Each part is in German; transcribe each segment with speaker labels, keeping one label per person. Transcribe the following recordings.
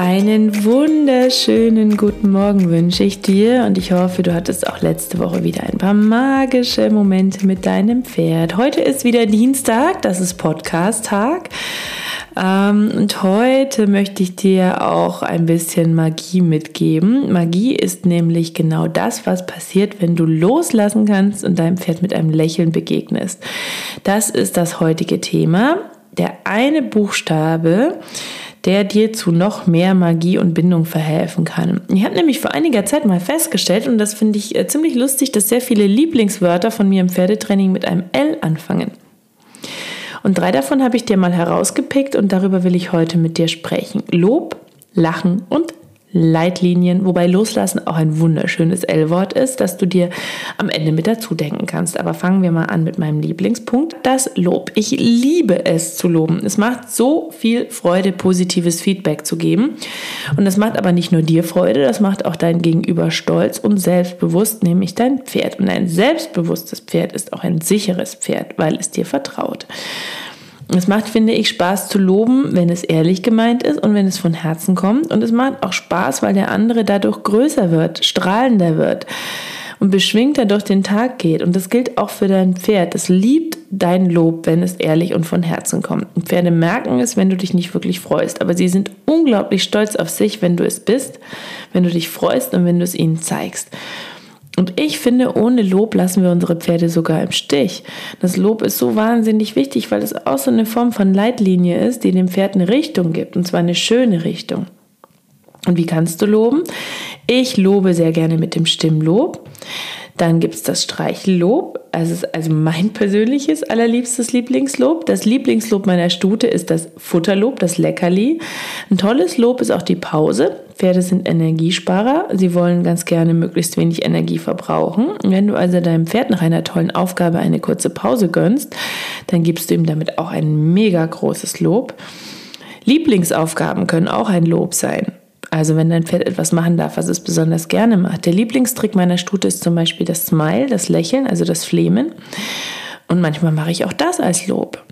Speaker 1: Einen wunderschönen guten Morgen wünsche ich dir und ich hoffe, du hattest auch letzte Woche wieder ein paar magische Momente mit deinem Pferd. Heute ist wieder Dienstag, das ist Podcast-Tag. Ähm, und heute möchte ich dir auch ein bisschen Magie mitgeben. Magie ist nämlich genau das, was passiert, wenn du loslassen kannst und deinem Pferd mit einem Lächeln begegnest. Das ist das heutige Thema. Der eine Buchstabe, der dir zu noch mehr Magie und Bindung verhelfen kann. Ich habe nämlich vor einiger Zeit mal festgestellt, und das finde ich äh, ziemlich lustig, dass sehr viele Lieblingswörter von mir im Pferdetraining mit einem L anfangen. Und drei davon habe ich dir mal herausgepickt und darüber will ich heute mit dir sprechen. Lob, Lachen und Leitlinien, wobei Loslassen auch ein wunderschönes L-Wort ist, das du dir am Ende mit dazu denken kannst. Aber fangen wir mal an mit meinem Lieblingspunkt, das Lob. Ich liebe es zu loben. Es macht so viel Freude, positives Feedback zu geben. Und das macht aber nicht nur dir Freude, das macht auch dein Gegenüber stolz und selbstbewusst, nämlich dein Pferd. Und ein selbstbewusstes Pferd ist auch ein sicheres Pferd, weil es dir vertraut. Es macht, finde ich, Spaß zu loben, wenn es ehrlich gemeint ist und wenn es von Herzen kommt. Und es macht auch Spaß, weil der andere dadurch größer wird, strahlender wird und beschwingter durch den Tag geht. Und das gilt auch für dein Pferd. Es liebt dein Lob, wenn es ehrlich und von Herzen kommt. Und Pferde merken es, wenn du dich nicht wirklich freust. Aber sie sind unglaublich stolz auf sich, wenn du es bist, wenn du dich freust und wenn du es ihnen zeigst. Und ich finde, ohne Lob lassen wir unsere Pferde sogar im Stich. Das Lob ist so wahnsinnig wichtig, weil es auch so eine Form von Leitlinie ist, die dem Pferd eine Richtung gibt, und zwar eine schöne Richtung. Und wie kannst du loben? Ich lobe sehr gerne mit dem Stimmlob. Dann gibt es das Streichellob, also, also mein persönliches allerliebstes Lieblingslob. Das Lieblingslob meiner Stute ist das Futterlob, das Leckerli. Ein tolles Lob ist auch die Pause. Pferde sind Energiesparer. Sie wollen ganz gerne möglichst wenig Energie verbrauchen. Wenn du also deinem Pferd nach einer tollen Aufgabe eine kurze Pause gönnst, dann gibst du ihm damit auch ein mega großes Lob. Lieblingsaufgaben können auch ein Lob sein. Also wenn dein Pferd etwas machen darf, was es besonders gerne macht. Der Lieblingstrick meiner Stute ist zum Beispiel das Smile, das Lächeln, also das Flehmen. Und manchmal mache ich auch das als Lob.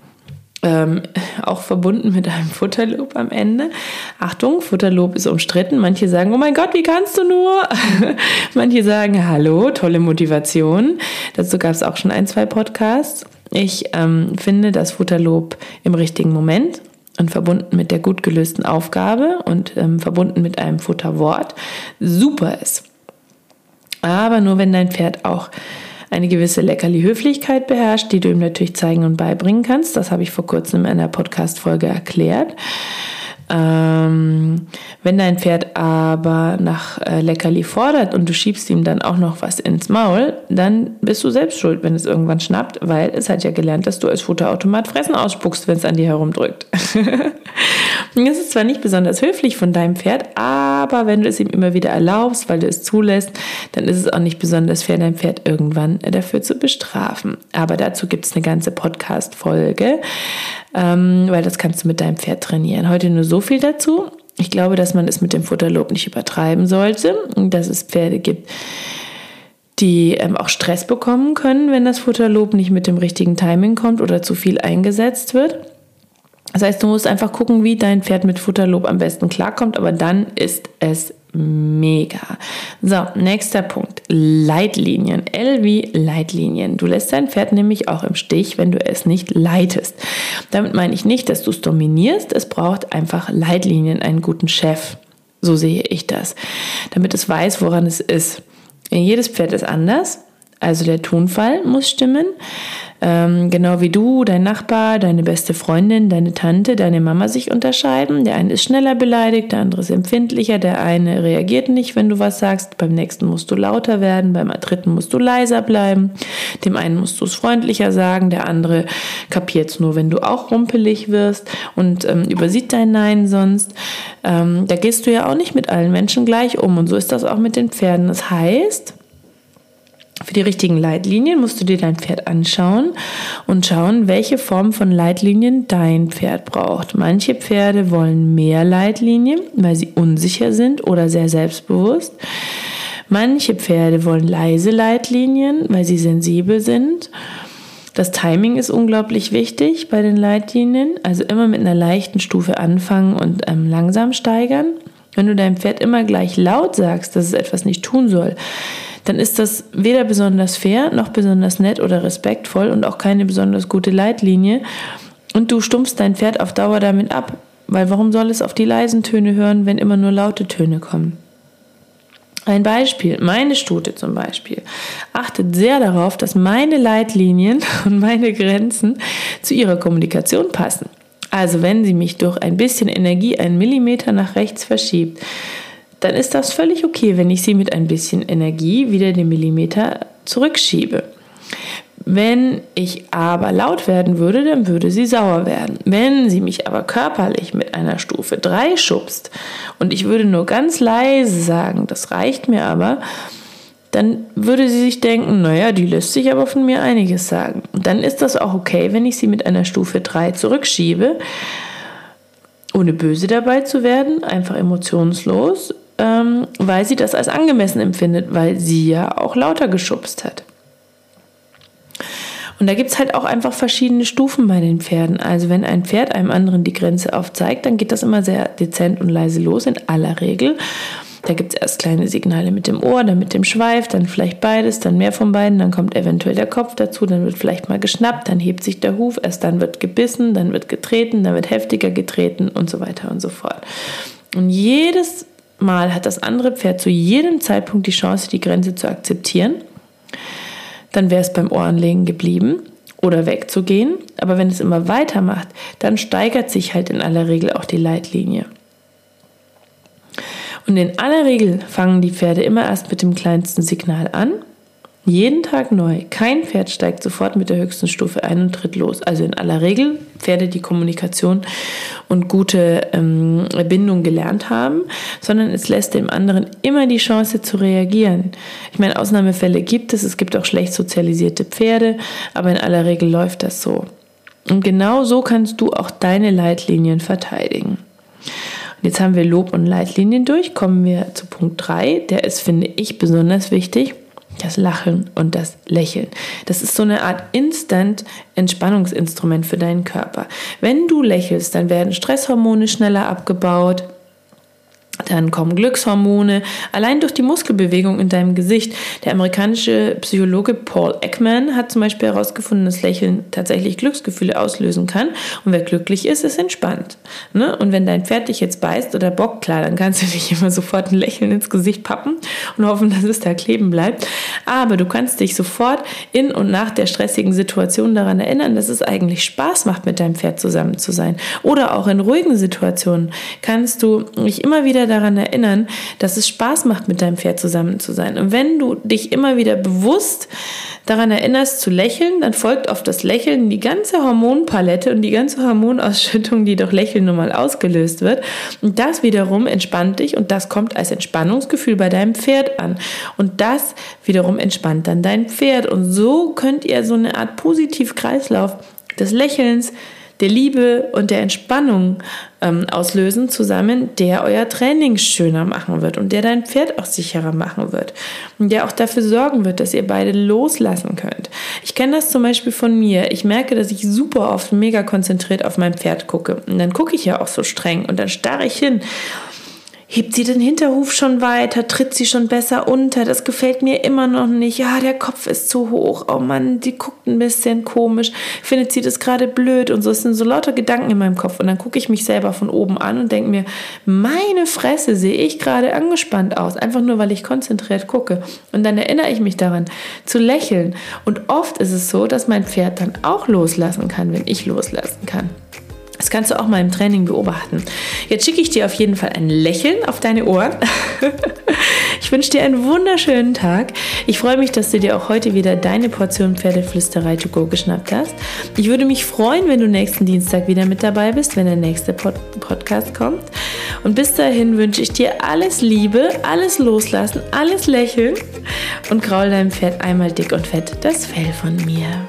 Speaker 1: Ähm, auch verbunden mit einem Futterlob am Ende. Achtung, Futterlob ist umstritten. Manche sagen, oh mein Gott, wie kannst du nur? Manche sagen, hallo, tolle Motivation. Dazu gab es auch schon ein, zwei Podcasts. Ich ähm, finde das Futterlob im richtigen Moment und verbunden mit der gut gelösten Aufgabe und ähm, verbunden mit einem Futterwort super ist. Aber nur wenn dein Pferd auch eine gewisse Leckerli-Höflichkeit beherrscht, die du ihm natürlich zeigen und beibringen kannst. Das habe ich vor kurzem in einer Podcast-Folge erklärt. Ähm, wenn dein Pferd aber nach äh, Leckerli fordert und du schiebst ihm dann auch noch was ins Maul, dann bist du selbst schuld, wenn es irgendwann schnappt, weil es hat ja gelernt, dass du als Futterautomat Fressen ausspuckst, wenn es an dir herumdrückt. das ist zwar nicht besonders höflich von deinem Pferd, aber wenn du es ihm immer wieder erlaubst, weil du es zulässt, dann ist es auch nicht besonders fair, dein Pferd irgendwann dafür zu bestrafen. Aber dazu gibt es eine ganze Podcast-Folge ähm, weil das kannst du mit deinem Pferd trainieren. Heute nur so viel dazu. Ich glaube, dass man es mit dem Futterlob nicht übertreiben sollte, dass es Pferde gibt, die ähm, auch Stress bekommen können, wenn das Futterlob nicht mit dem richtigen Timing kommt oder zu viel eingesetzt wird. Das heißt, du musst einfach gucken, wie dein Pferd mit Futterlob am besten klarkommt, aber dann ist es mega. So, nächster Punkt. Leitlinien. L wie Leitlinien. Du lässt dein Pferd nämlich auch im Stich, wenn du es nicht leitest. Damit meine ich nicht, dass du es dominierst. Es braucht einfach Leitlinien, einen guten Chef. So sehe ich das. Damit es weiß, woran es ist. Jedes Pferd ist anders. Also der Tonfall muss stimmen. Ähm, genau wie du, dein Nachbar, deine beste Freundin, deine Tante, deine Mama sich unterscheiden. Der eine ist schneller beleidigt, der andere ist empfindlicher, der eine reagiert nicht, wenn du was sagst, beim nächsten musst du lauter werden, beim dritten musst du leiser bleiben, dem einen musst du es freundlicher sagen, der andere kapiert es nur, wenn du auch rumpelig wirst und ähm, übersieht dein Nein sonst. Ähm, da gehst du ja auch nicht mit allen Menschen gleich um und so ist das auch mit den Pferden. Das heißt, für die richtigen Leitlinien musst du dir dein Pferd anschauen und schauen, welche Form von Leitlinien dein Pferd braucht. Manche Pferde wollen mehr Leitlinien, weil sie unsicher sind oder sehr selbstbewusst. Manche Pferde wollen leise Leitlinien, weil sie sensibel sind. Das Timing ist unglaublich wichtig bei den Leitlinien, also immer mit einer leichten Stufe anfangen und ähm, langsam steigern. Wenn du deinem Pferd immer gleich laut sagst, dass es etwas nicht tun soll, dann ist das weder besonders fair noch besonders nett oder respektvoll und auch keine besonders gute Leitlinie. Und du stumpfst dein Pferd auf Dauer damit ab, weil warum soll es auf die leisen Töne hören, wenn immer nur laute Töne kommen? Ein Beispiel, meine Stute zum Beispiel, achtet sehr darauf, dass meine Leitlinien und meine Grenzen zu ihrer Kommunikation passen. Also wenn sie mich durch ein bisschen Energie einen Millimeter nach rechts verschiebt, dann ist das völlig okay, wenn ich sie mit ein bisschen Energie wieder den Millimeter zurückschiebe. Wenn ich aber laut werden würde, dann würde sie sauer werden. Wenn sie mich aber körperlich mit einer Stufe 3 schubst und ich würde nur ganz leise sagen, das reicht mir aber, dann würde sie sich denken, naja, die lässt sich aber von mir einiges sagen. Dann ist das auch okay, wenn ich sie mit einer Stufe 3 zurückschiebe, ohne böse dabei zu werden, einfach emotionslos, ähm, weil sie das als angemessen empfindet, weil sie ja auch lauter geschubst hat. Und da gibt es halt auch einfach verschiedene Stufen bei den Pferden. Also wenn ein Pferd einem anderen die Grenze aufzeigt, dann geht das immer sehr dezent und leise los, in aller Regel. Da gibt es erst kleine Signale mit dem Ohr, dann mit dem Schweif, dann vielleicht beides, dann mehr von beiden, dann kommt eventuell der Kopf dazu, dann wird vielleicht mal geschnappt, dann hebt sich der Huf, erst dann wird gebissen, dann wird getreten, dann wird heftiger getreten und so weiter und so fort. Und jedes Mal hat das andere Pferd zu jedem Zeitpunkt die Chance, die Grenze zu akzeptieren. Dann wäre es beim Ohrenlegen geblieben oder wegzugehen. Aber wenn es immer weitermacht, dann steigert sich halt in aller Regel auch die Leitlinie. Und in aller Regel fangen die Pferde immer erst mit dem kleinsten Signal an jeden Tag neu. Kein Pferd steigt sofort mit der höchsten Stufe ein und tritt los. Also in aller Regel Pferde, die Kommunikation und gute ähm, Bindung gelernt haben, sondern es lässt dem anderen immer die Chance zu reagieren. Ich meine, Ausnahmefälle gibt es. Es gibt auch schlecht sozialisierte Pferde, aber in aller Regel läuft das so. Und genau so kannst du auch deine Leitlinien verteidigen. Und jetzt haben wir Lob und Leitlinien durch. Kommen wir zu Punkt 3. Der ist, finde ich, besonders wichtig das Lachen und das Lächeln. Das ist so eine Art Instant Entspannungsinstrument für deinen Körper. Wenn du lächelst, dann werden Stresshormone schneller abgebaut. Dann kommen Glückshormone, allein durch die Muskelbewegung in deinem Gesicht. Der amerikanische Psychologe Paul Ekman hat zum Beispiel herausgefunden, dass Lächeln tatsächlich Glücksgefühle auslösen kann. Und wer glücklich ist, ist entspannt. Ne? Und wenn dein Pferd dich jetzt beißt oder bockt, klar, dann kannst du dich immer sofort ein Lächeln ins Gesicht pappen und hoffen, dass es da kleben bleibt. Aber du kannst dich sofort in und nach der stressigen Situation daran erinnern, dass es eigentlich Spaß macht, mit deinem Pferd zusammen zu sein. Oder auch in ruhigen Situationen kannst du dich immer wieder daran erinnern, dass es Spaß macht, mit deinem Pferd zusammen zu sein. Und wenn du dich immer wieder bewusst daran erinnerst zu lächeln, dann folgt auf das Lächeln die ganze Hormonpalette und die ganze Hormonausschüttung, die durch Lächeln nun mal ausgelöst wird. Und das wiederum entspannt dich und das kommt als Entspannungsgefühl bei deinem Pferd an. Und das wiederum entspannt dann dein Pferd. Und so könnt ihr so eine Art Positivkreislauf des Lächelns, der Liebe und der Entspannung ähm, auslösen zusammen, der euer Training schöner machen wird und der dein Pferd auch sicherer machen wird und der auch dafür sorgen wird, dass ihr beide loslassen könnt. Ich kenne das zum Beispiel von mir. Ich merke, dass ich super oft mega konzentriert auf mein Pferd gucke und dann gucke ich ja auch so streng und dann starre ich hin hebt sie den Hinterhuf schon weiter, tritt sie schon besser unter, das gefällt mir immer noch nicht, ja, der Kopf ist zu hoch, oh Mann, die guckt ein bisschen komisch, findet sie das gerade blöd? Und so, es sind so lauter Gedanken in meinem Kopf. Und dann gucke ich mich selber von oben an und denke mir, meine Fresse, sehe ich gerade angespannt aus, einfach nur, weil ich konzentriert gucke. Und dann erinnere ich mich daran, zu lächeln. Und oft ist es so, dass mein Pferd dann auch loslassen kann, wenn ich loslassen kann. Das kannst du auch mal im Training beobachten. Jetzt schicke ich dir auf jeden Fall ein Lächeln auf deine Ohren. ich wünsche dir einen wunderschönen Tag. Ich freue mich, dass du dir auch heute wieder deine Portion Pferdeflüsterei to go geschnappt hast. Ich würde mich freuen, wenn du nächsten Dienstag wieder mit dabei bist, wenn der nächste Pod Podcast kommt. Und bis dahin wünsche ich dir alles Liebe, alles loslassen, alles lächeln und graul deinem Pferd einmal dick und fett das Fell von mir.